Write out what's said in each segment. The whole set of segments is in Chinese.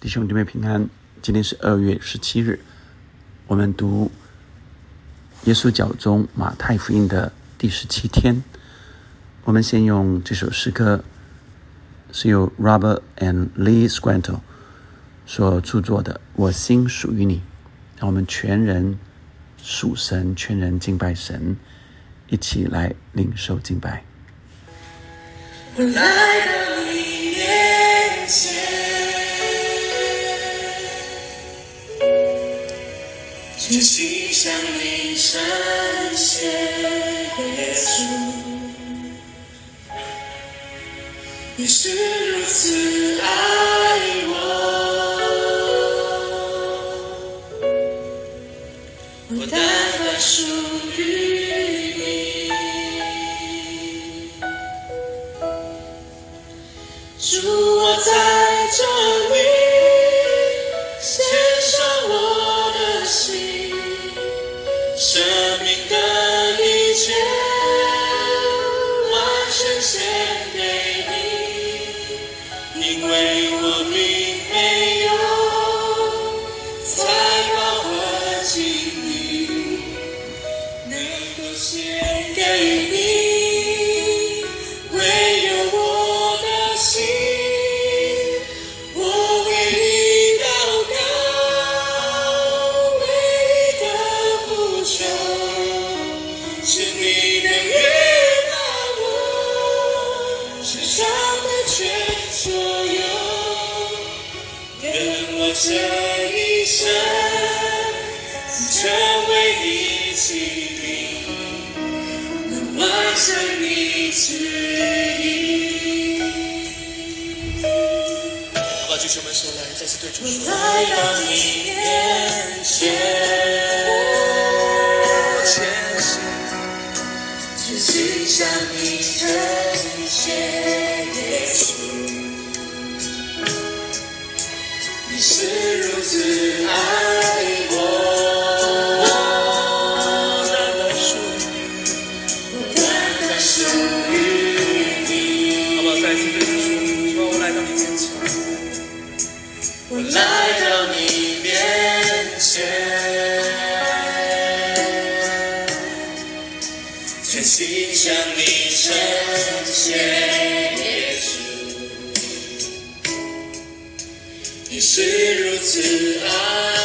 弟兄姊妹平安，今天是二月十七日，我们读耶稣教中马太福音的第十七天。我们先用这首诗歌，是由 Robert and Lee Squanto 所著作的《我心属于你》，让我们全人属神，全人敬拜神，一起来领受敬拜。我来到你面前。真心向你称谢，耶稣，你是如此爱我，我单单属于 Domingo. 这一生成为你起名，能完成你旨意。把举手们手来，再次对主说：来到你。面前，前行，全心向你呈现。如你是如此爱。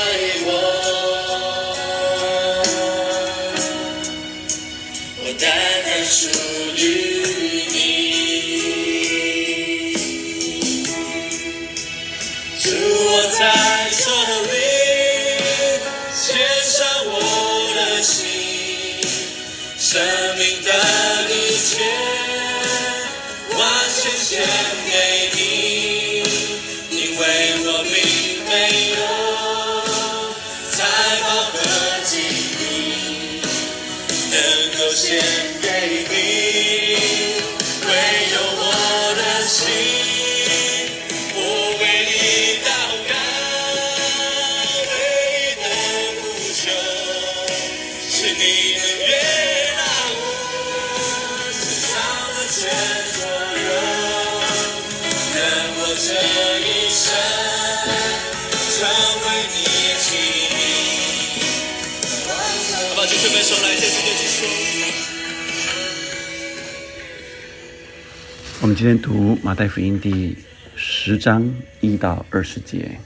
我们今天读马太福音第十章一到二十节。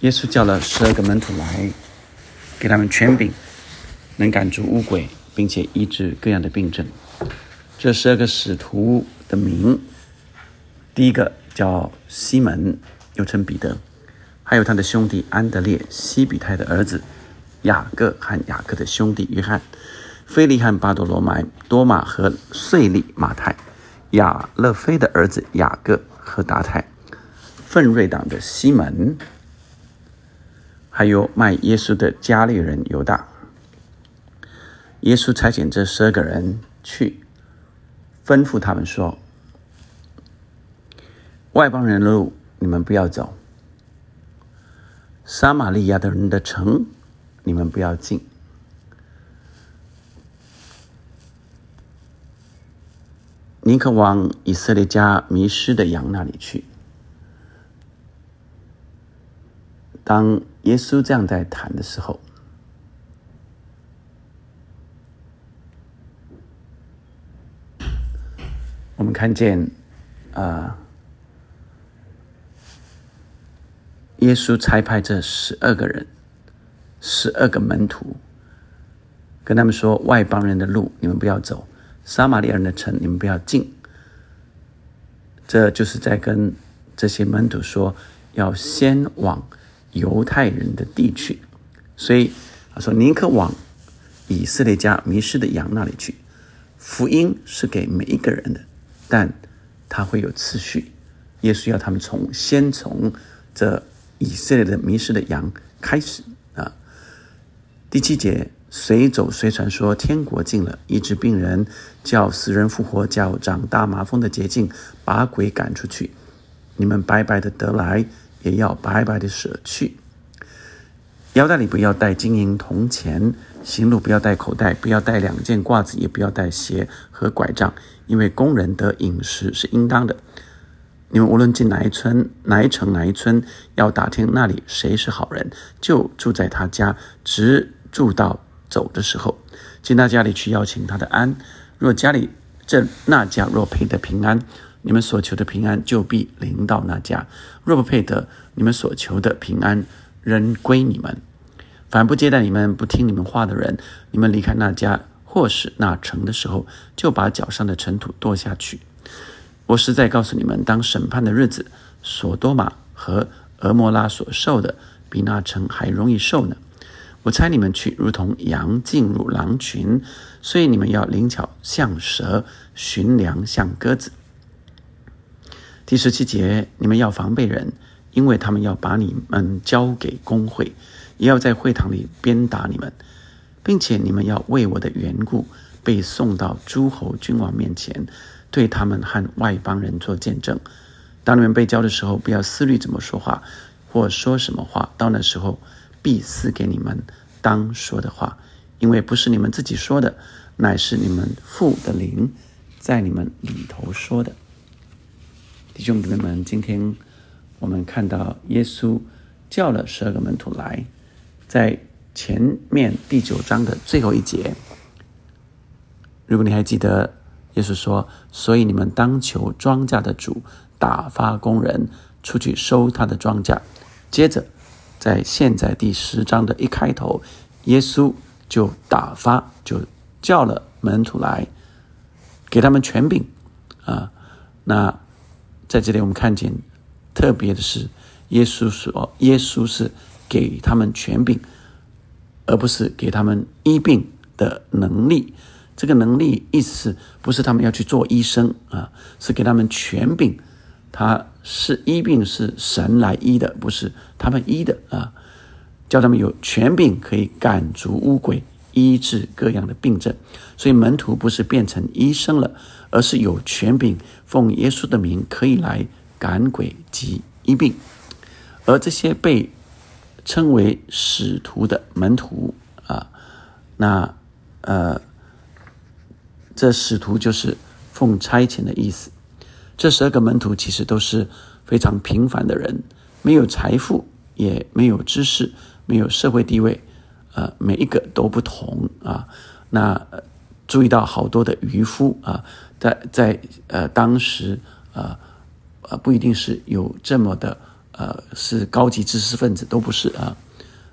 耶稣叫了十二个门徒来，给他们权柄，能赶出污鬼，并且医治各样的病症。这十二个使徒的名，第一个叫西门，又称彼得，还有他的兄弟安德烈、西比泰的儿子雅各和雅各的兄弟约翰。菲利汉、巴多罗买、多马和税利、马太、亚勒菲的儿子雅各和达泰、奋锐党的西门，还有卖耶稣的加利人犹大。耶稣差遣这十二个人去，吩咐他们说：“外邦人的路你们不要走，撒玛利亚的人的城你们不要进。”宁可往以色列家迷失的羊那里去。当耶稣这样在谈的时候，我们看见啊，耶稣差派这十二个人，十二个门徒，跟他们说：外邦人的路你们不要走，撒玛利亚人的城你们不要进。这就是在跟这些门徒说，要先往。犹太人的地区，所以他说宁可往以色列家迷失的羊那里去。福音是给每一个人的，但他会有次序。耶稣要他们从先从这以色列的迷失的羊开始。第七节，随走随传说天国近了，医治病人，叫死人复活，叫长大麻风的捷径，把鬼赶出去。你们白白的得来。也要白白的舍去，腰带里不要带金银铜钱，行路不要带口袋，不要带两件褂子，也不要带鞋和拐杖，因为工人的饮食是应当的。你们无论进哪一村、哪一城、哪一村，要打听那里谁是好人，就住在他家，直住到走的时候，进他家里去邀请他的安。若家里这那家若配得平安。你们所求的平安就必临到那家；若不配得，你们所求的平安仍归你们。凡不接待你们、不听你们话的人，你们离开那家或是那城的时候，就把脚上的尘土跺下去。我实在告诉你们，当审判的日子，索多玛和俄摩拉所受的，比那城还容易受呢。我猜你们去，如同羊进入狼群，所以你们要灵巧像蛇，寻粮像鸽子。第十七节，你们要防备人，因为他们要把你们交给工会，也要在会堂里鞭打你们，并且你们要为我的缘故被送到诸侯君王面前，对他们和外邦人做见证。当你们被交的时候，不要思虑怎么说话，或说什么话。到那时候，必赐给你们当说的话，因为不是你们自己说的，乃是你们父的灵在你们里头说的。弟兄姊妹们，今天我们看到耶稣叫了十二个门徒来，在前面第九章的最后一节，如果你还记得，耶稣说：“所以你们当求庄稼的主打发工人出去收他的庄稼。”接着，在现在第十章的一开头，耶稣就打发，就叫了门徒来，给他们权柄啊，那。在这里，我们看见特别的是，耶稣说：“耶稣是给他们权柄，而不是给他们医病的能力。这个能力意思是不是他们要去做医生啊？是给他们权柄。他是医病是神来医的，不是他们医的啊。叫他们有权柄可以赶逐污鬼，医治各样的病症。所以门徒不是变成医生了。”而是有权柄，奉耶稣的名可以来赶鬼及医病，而这些被称为使徒的门徒啊，那呃，这使徒就是奉差遣的意思。这十二个门徒其实都是非常平凡的人，没有财富，也没有知识，没有社会地位，呃，每一个都不同啊。那注意到好多的渔夫啊。在在呃当时呃呃不一定是有这么的呃是高级知识分子都不是啊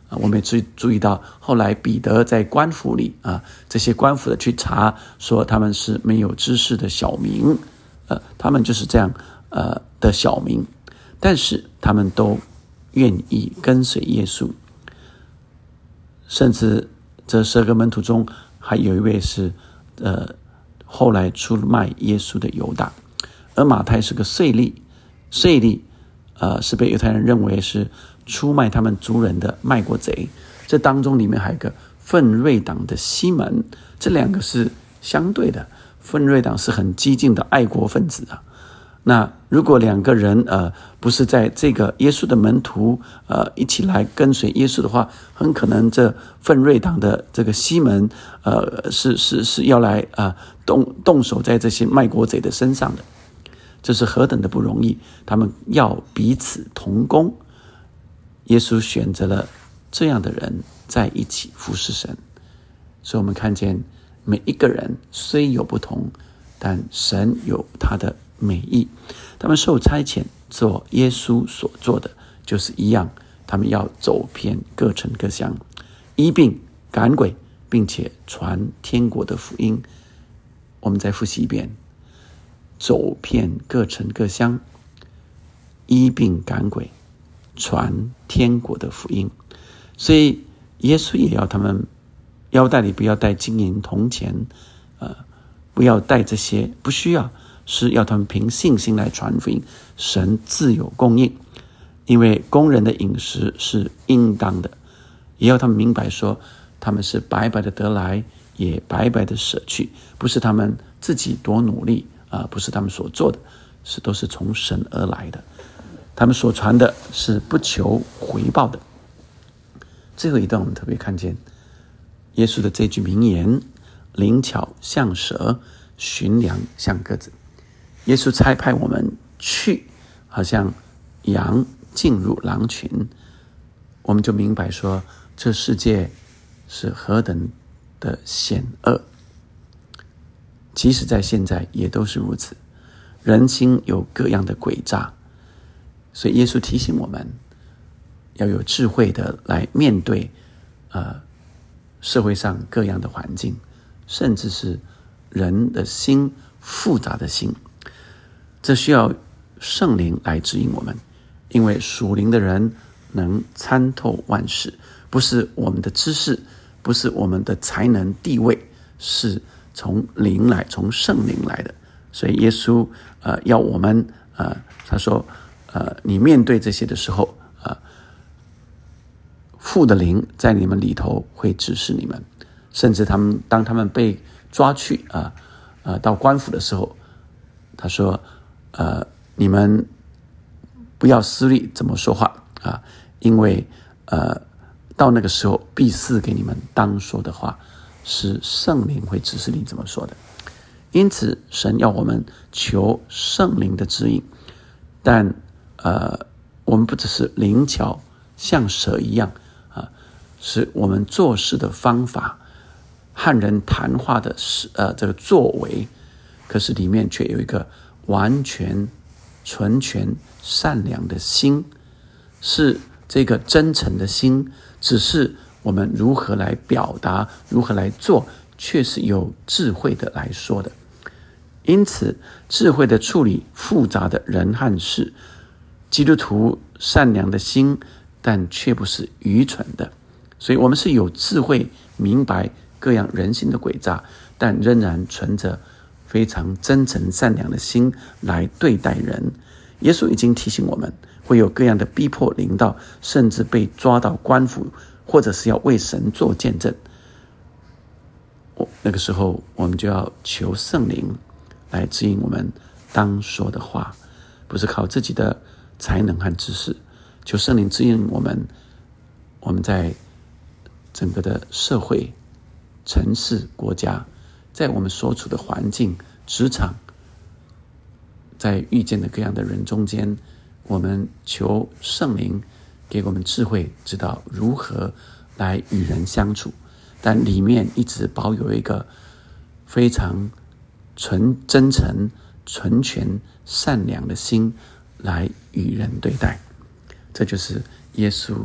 啊我们也注注意到后来彼得在官府里啊这些官府的去查说他们是没有知识的小民他们就是这样呃的小民，但是他们都愿意跟随耶稣，甚至这十二个门徒中还有一位是呃。后来出卖耶稣的犹大，而马太是个税吏，税吏，呃，是被犹太人认为是出卖他们族人的卖国贼。这当中里面还有个奋锐党的西门，这两个是相对的。奋锐党是很激进的爱国分子啊。那如果两个人呃不是在这个耶稣的门徒呃一起来跟随耶稣的话，很可能这奋锐党的这个西门呃是是是要来啊动动手在这些卖国贼的身上的，这是何等的不容易！他们要彼此同工。耶稣选择了这样的人在一起服侍神，所以我们看见每一个人虽有不同，但神有他的美意。他们受差遣做耶稣所做的，就是一样。他们要走遍各城各乡，医病赶鬼，并且传天国的福音。我们再复习一遍：走遍各城各乡，医病赶鬼，传天国的福音。所以耶稣也要他们腰带里不要带金银铜钱，呃，不要带这些，不需要，是要他们凭信心来传福音。神自有供应。因为工人的饮食是应当的，也要他们明白说，他们是白白的得来，也白白的舍去，不是他们自己多努力啊，不是他们所做的，是都是从神而来的。他们所传的是不求回报的。最后一段我们特别看见耶稣的这句名言：“灵巧像蛇，寻良像鸽子。”耶稣差派我们去，好像羊。进入狼群，我们就明白说，这世界是何等的险恶。即使在现在，也都是如此。人心有各样的诡诈，所以耶稣提醒我们，要有智慧的来面对，呃，社会上各样的环境，甚至是人的心复杂的心，这需要圣灵来指引我们。因为属灵的人能参透万事，不是我们的知识，不是我们的才能地位，是从灵来，从圣灵来的。所以耶稣呃要我们呃他说呃你面对这些的时候，父的灵在你们里头会指示你们，甚至他们当他们被抓去啊啊到官府的时候，他说呃你们。不要私利怎么说话啊？因为呃，到那个时候必赐给你们当说的话，是圣灵会指示你怎么说的。因此，神要我们求圣灵的指引，但呃，我们不只是灵巧像蛇一样，是我们做事的方法和人谈话的是呃这个作为，可是里面却有一个完全。纯全善良的心，是这个真诚的心。只是我们如何来表达，如何来做，却是有智慧的来说的。因此，智慧的处理复杂的人和事。基督徒善良的心，但却不是愚蠢的。所以，我们是有智慧，明白各样人心的诡诈，但仍然存着。非常真诚善良的心来对待人，耶稣已经提醒我们会有各样的逼迫领导，甚至被抓到官府，或者是要为神做见证。我那个时候，我们就要求圣灵来指引我们当说的话，不是靠自己的才能和知识，求圣灵指引我们。我们在整个的社会、城市、国家。在我们所处的环境、职场，在遇见的各样的人中间，我们求圣灵给我们智慧，知道如何来与人相处。但里面一直保有一个非常纯真诚、纯全、善良的心来与人对待。这就是耶稣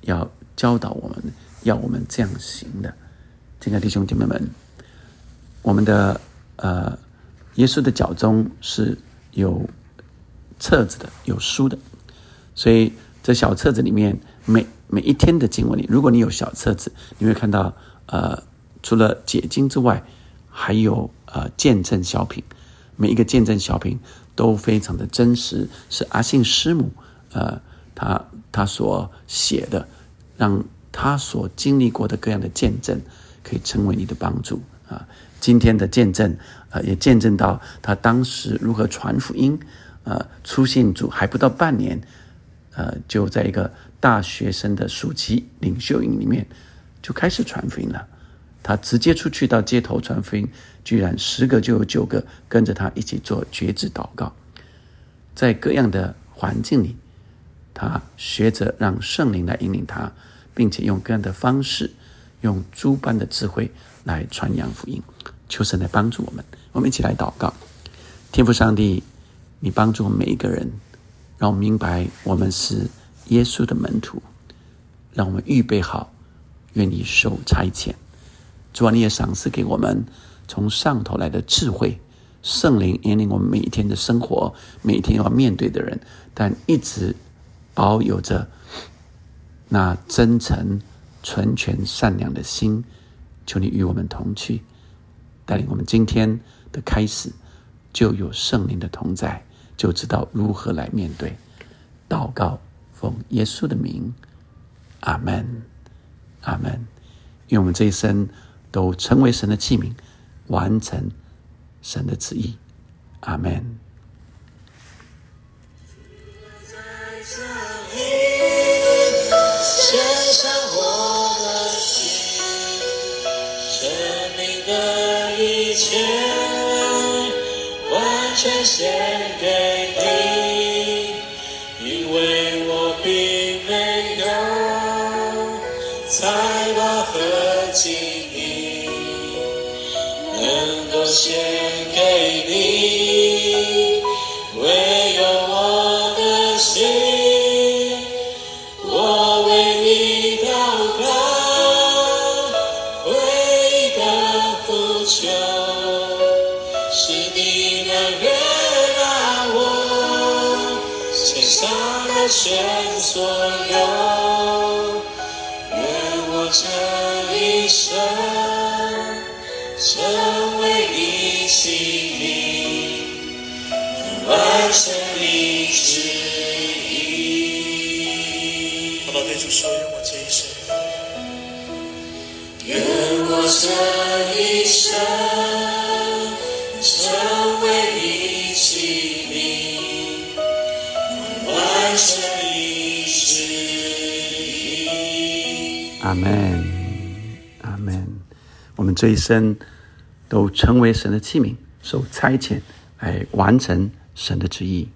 要教导我们要我们这样行的。亲爱的弟兄姐妹们。我们的呃，耶稣的脚中是有册子的，有书的，所以这小册子里面每每一天的经文里，如果你有小册子，你会看到呃，除了解经之外，还有呃见证小品，每一个见证小品都非常的真实，是阿信师母呃他他所写的，让他所经历过的各样的见证可以成为你的帮助啊。今天的见证，啊，也见证到他当时如何传福音，呃，出信主还不到半年，呃，就在一个大学生的暑期领袖营里面就开始传福音了。他直接出去到街头传福音，居然十个就有九个跟着他一起做绝志祷告。在各样的环境里，他学着让圣灵来引领他，并且用各样的方式，用诸般的智慧来传扬福音。求神来帮助我们，我们一起来祷告。天父上帝，你帮助我们每一个人，让我们明白我们是耶稣的门徒，让我们预备好，愿意受差遣。主啊，你也赏赐给我们从上头来的智慧，圣灵引领我们每一天的生活，每一天要面对的人，但一直保有着那真诚、纯全、善良的心。求你与我们同去，带领我们今天的开始就有圣灵的同在，就知道如何来面对。祷告，奉耶稣的名，阿门，阿门。愿我们这一生。都成为神的器皿，完成神的旨意。阿门。都献给你，完成你旨意。好不好？对主说：愿我这一生，愿我这一生成为你心灵，完成你旨意。阿门，阿门。我们这一生。都成为神的器皿，受差遣来完成神的旨意。